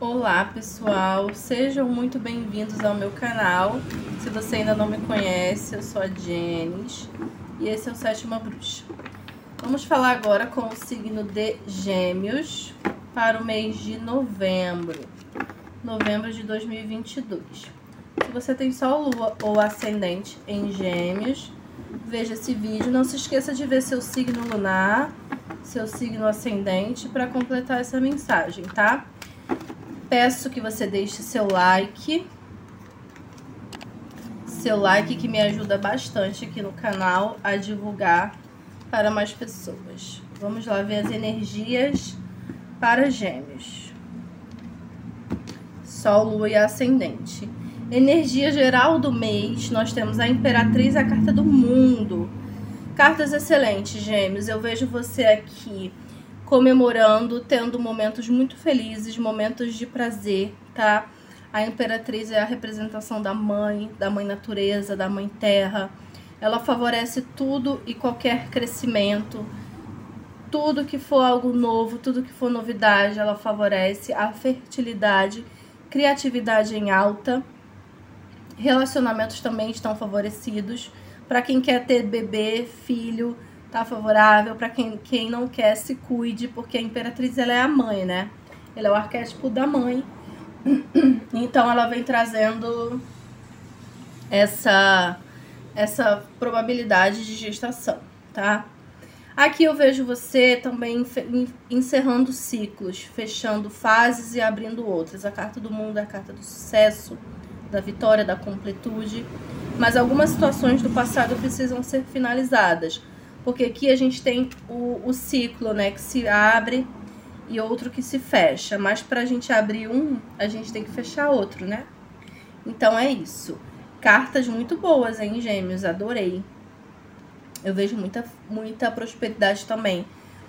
Olá pessoal, sejam muito bem-vindos ao meu canal. Se você ainda não me conhece, eu sou a Jenis e esse é o Sétima Bruxa. Vamos falar agora com o signo de Gêmeos para o mês de novembro, novembro de 2022. Se você tem Sol, Lua ou Ascendente em Gêmeos, veja esse vídeo. Não se esqueça de ver seu signo lunar, seu signo ascendente para completar essa mensagem, tá? Peço que você deixe seu like. Seu like que me ajuda bastante aqui no canal a divulgar para mais pessoas. Vamos lá ver as energias para gêmeos. Sol, Lua e Ascendente. Energia geral do mês, nós temos a Imperatriz, a carta do mundo. Cartas excelentes, gêmeos. Eu vejo você aqui comemorando, tendo momentos muito felizes, momentos de prazer, tá? A Imperatriz é a representação da mãe, da mãe natureza, da mãe terra. Ela favorece tudo e qualquer crescimento, tudo que for algo novo, tudo que for novidade, ela favorece a fertilidade, criatividade em alta. Relacionamentos também estão favorecidos. Para quem quer ter bebê, filho, tá favorável. Para quem, quem não quer, se cuide, porque a imperatriz ela é a mãe, né? Ela é o arquétipo da mãe. Então ela vem trazendo essa essa probabilidade de gestação, tá? Aqui eu vejo você também encerrando ciclos, fechando fases e abrindo outras. A carta do mundo é a carta do sucesso, da vitória, da completude. Mas algumas situações do passado precisam ser finalizadas. Porque aqui a gente tem o, o ciclo, né, que se abre e outro que se fecha. Mas para a gente abrir um, a gente tem que fechar outro, né? Então é isso. Cartas muito boas, hein, gêmeos? Adorei. Eu vejo muita, muita prosperidade também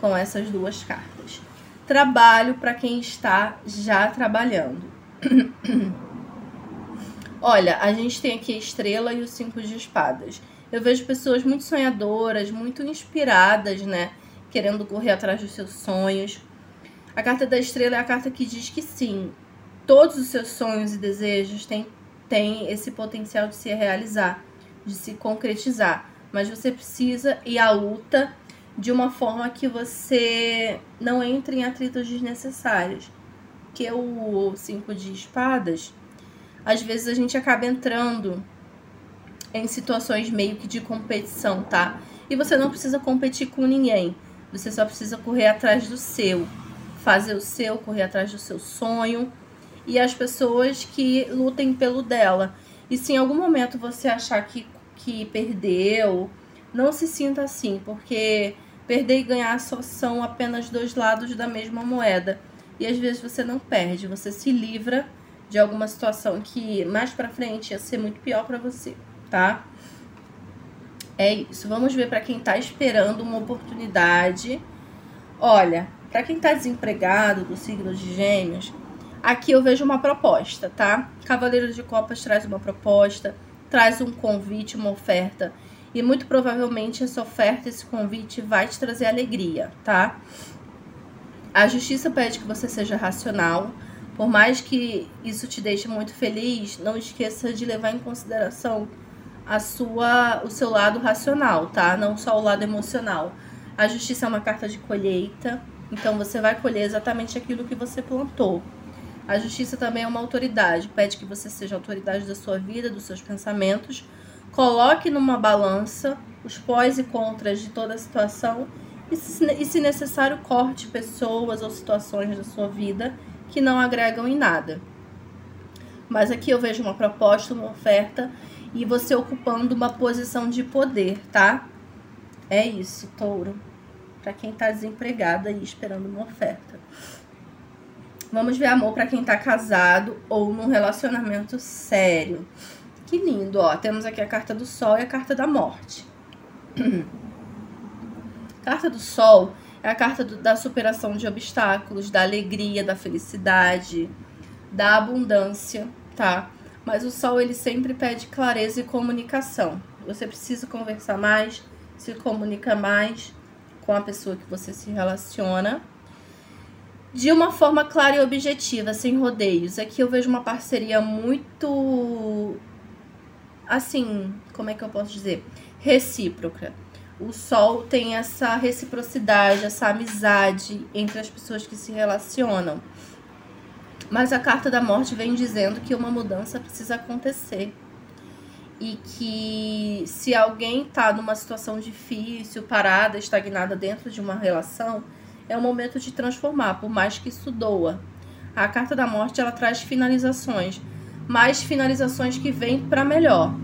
com essas duas cartas. Trabalho para quem está já trabalhando. Olha, a gente tem aqui a estrela e os cinco de espadas. Eu vejo pessoas muito sonhadoras, muito inspiradas, né? Querendo correr atrás dos seus sonhos. A carta da estrela é a carta que diz que sim, todos os seus sonhos e desejos têm, têm esse potencial de se realizar, de se concretizar. Mas você precisa ir à luta de uma forma que você não entre em atritos desnecessários. Que o cinco de espadas, às vezes a gente acaba entrando em situações meio que de competição, tá? E você não precisa competir com ninguém. Você só precisa correr atrás do seu, fazer o seu, correr atrás do seu sonho e as pessoas que lutem pelo dela. E se em algum momento você achar que, que perdeu, não se sinta assim, porque perder e ganhar só são apenas dois lados da mesma moeda. E às vezes você não perde, você se livra de alguma situação que mais para frente ia ser muito pior para você tá? É isso. Vamos ver para quem está esperando uma oportunidade. Olha, para quem está desempregado do signo de Gêmeos, aqui eu vejo uma proposta, tá? Cavaleiro de Copas traz uma proposta, traz um convite, uma oferta. E muito provavelmente essa oferta, esse convite vai te trazer alegria, tá? A justiça pede que você seja racional. Por mais que isso te deixe muito feliz, não esqueça de levar em consideração a sua, o seu lado racional, tá? Não só o lado emocional. A justiça é uma carta de colheita, então você vai colher exatamente aquilo que você plantou. A justiça também é uma autoridade, pede que você seja autoridade da sua vida, dos seus pensamentos. Coloque numa balança os pós e contras de toda a situação e, se necessário, corte pessoas ou situações da sua vida que não agregam em nada. Mas aqui eu vejo uma proposta, uma oferta e você ocupando uma posição de poder, tá? É isso, touro. Para quem tá desempregado aí esperando uma oferta. Vamos ver amor para quem tá casado ou num relacionamento sério. Que lindo, ó. Temos aqui a carta do sol e a carta da morte. carta do sol é a carta do, da superação de obstáculos, da alegria, da felicidade, da abundância, tá? Mas o sol ele sempre pede clareza e comunicação. Você precisa conversar mais, se comunicar mais com a pessoa que você se relaciona. de uma forma clara e objetiva, sem rodeios. Aqui eu vejo uma parceria muito assim, como é que eu posso dizer? Recíproca. O sol tem essa reciprocidade, essa amizade entre as pessoas que se relacionam. Mas a carta da morte vem dizendo que uma mudança precisa acontecer. E que se alguém está numa situação difícil, parada, estagnada dentro de uma relação, é o momento de transformar, por mais que isso doa. A carta da morte ela traz finalizações, mas finalizações que vêm para melhor.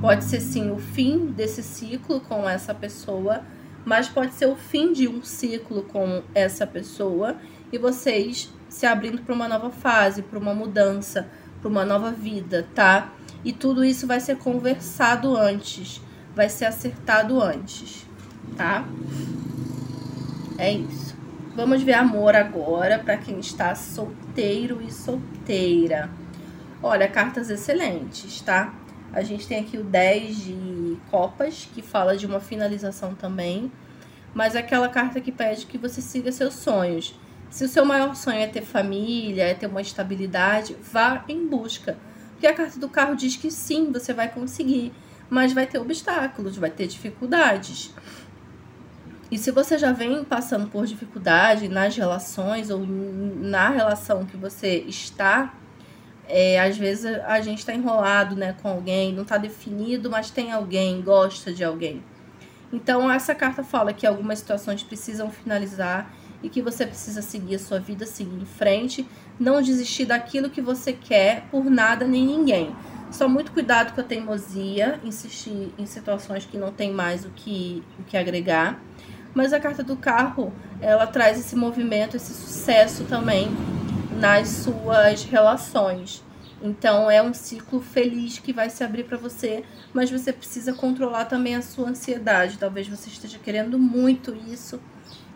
Pode ser sim o fim desse ciclo com essa pessoa, mas pode ser o fim de um ciclo com essa pessoa e vocês se abrindo para uma nova fase, para uma mudança, para uma nova vida, tá? E tudo isso vai ser conversado antes, vai ser acertado antes, tá? É isso. Vamos ver amor agora para quem está solteiro e solteira. Olha, cartas excelentes, tá? A gente tem aqui o 10 de copas, que fala de uma finalização também. Mas é aquela carta que pede que você siga seus sonhos. Se o seu maior sonho é ter família, é ter uma estabilidade, vá em busca. Porque a carta do carro diz que sim, você vai conseguir, mas vai ter obstáculos, vai ter dificuldades. E se você já vem passando por dificuldade nas relações ou na relação que você está, é, às vezes a gente está enrolado né, com alguém, não está definido, mas tem alguém, gosta de alguém. Então, essa carta fala que algumas situações precisam finalizar e que você precisa seguir a sua vida, seguir em frente, não desistir daquilo que você quer por nada nem ninguém. Só muito cuidado com a teimosia, insistir em situações que não tem mais o que, o que agregar mas a carta do carro, ela traz esse movimento, esse sucesso também nas suas relações. Então é um ciclo feliz que vai se abrir para você, mas você precisa controlar também a sua ansiedade. Talvez você esteja querendo muito isso,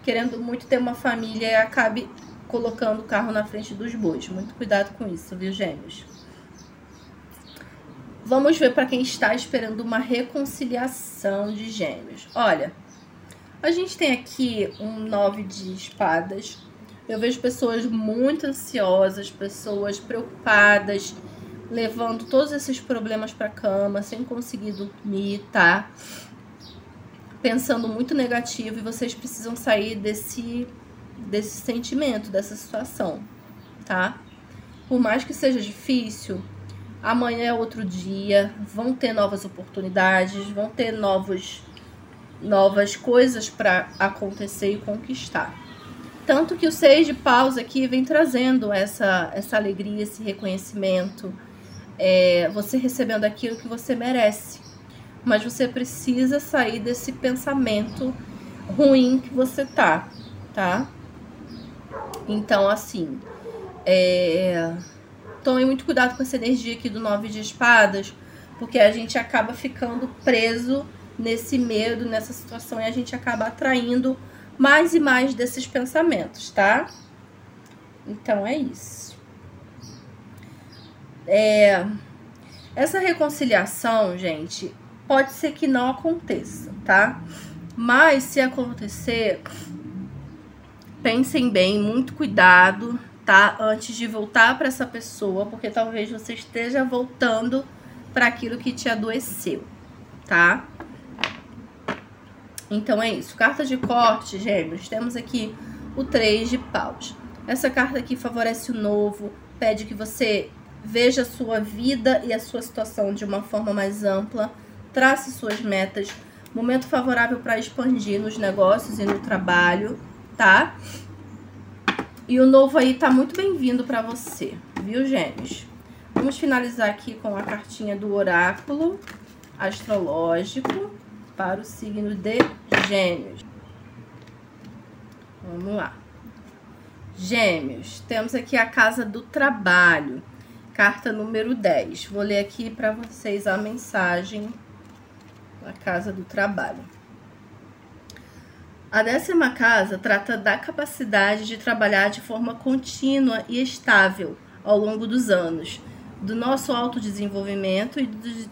querendo muito ter uma família e acabe colocando o carro na frente dos bois. Muito cuidado com isso, viu, gêmeos? Vamos ver para quem está esperando uma reconciliação de gêmeos. Olha, a gente tem aqui um nove de espadas. Eu vejo pessoas muito ansiosas, pessoas preocupadas, levando todos esses problemas para cama, sem conseguir dormir, tá? Pensando muito negativo e vocês precisam sair desse desse sentimento, dessa situação, tá? Por mais que seja difícil, amanhã é outro dia, vão ter novas oportunidades, vão ter novos novas coisas para acontecer e conquistar. Tanto que o seis de paus aqui vem trazendo essa, essa alegria, esse reconhecimento, é, você recebendo aquilo que você merece. Mas você precisa sair desse pensamento ruim que você tá, tá? Então, assim, é, tome muito cuidado com essa energia aqui do nove de espadas, porque a gente acaba ficando preso nesse medo, nessa situação, e a gente acaba atraindo mais e mais desses pensamentos, tá? Então é isso. É, essa reconciliação, gente, pode ser que não aconteça, tá? Mas se acontecer, pensem bem, muito cuidado, tá? Antes de voltar para essa pessoa, porque talvez você esteja voltando para aquilo que te adoeceu, tá? Então é isso. Carta de corte, gêmeos. Temos aqui o 3 de paus. Essa carta aqui favorece o novo, pede que você veja a sua vida e a sua situação de uma forma mais ampla, trace suas metas. Momento favorável para expandir nos negócios e no trabalho, tá? E o novo aí tá muito bem-vindo para você, viu, gêmeos? Vamos finalizar aqui com a cartinha do oráculo astrológico para o signo de Gêmeos. Vamos lá. Gêmeos, temos aqui a casa do trabalho, carta número 10. Vou ler aqui para vocês a mensagem da casa do trabalho. A décima casa trata da capacidade de trabalhar de forma contínua e estável ao longo dos anos, do nosso autodesenvolvimento e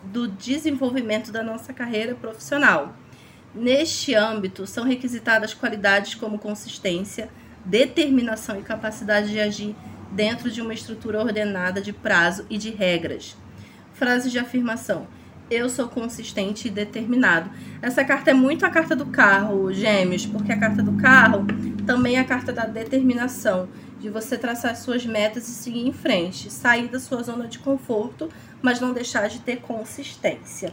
do desenvolvimento da nossa carreira profissional. Neste âmbito, são requisitadas qualidades como consistência, determinação e capacidade de agir dentro de uma estrutura ordenada de prazo e de regras. Frase de afirmação: Eu sou consistente e determinado. Essa carta é muito a carta do carro, Gêmeos, porque a carta do carro também é a carta da determinação, de você traçar suas metas e seguir em frente, sair da sua zona de conforto, mas não deixar de ter consistência.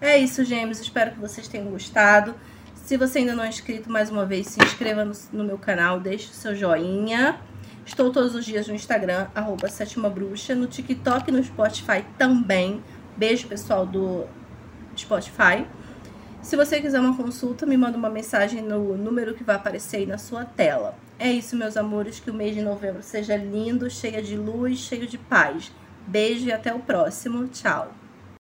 É isso, Gêmeos. Espero que vocês tenham gostado. Se você ainda não é inscrito, mais uma vez, se inscreva no, no meu canal, deixe o seu joinha. Estou todos os dias no Instagram, arroba Sétima Bruxa, no TikTok e no Spotify também. Beijo, pessoal do Spotify. Se você quiser uma consulta, me manda uma mensagem no número que vai aparecer aí na sua tela. É isso, meus amores, que o mês de novembro seja lindo, cheio de luz, cheio de paz. Beijo e até o próximo. Tchau.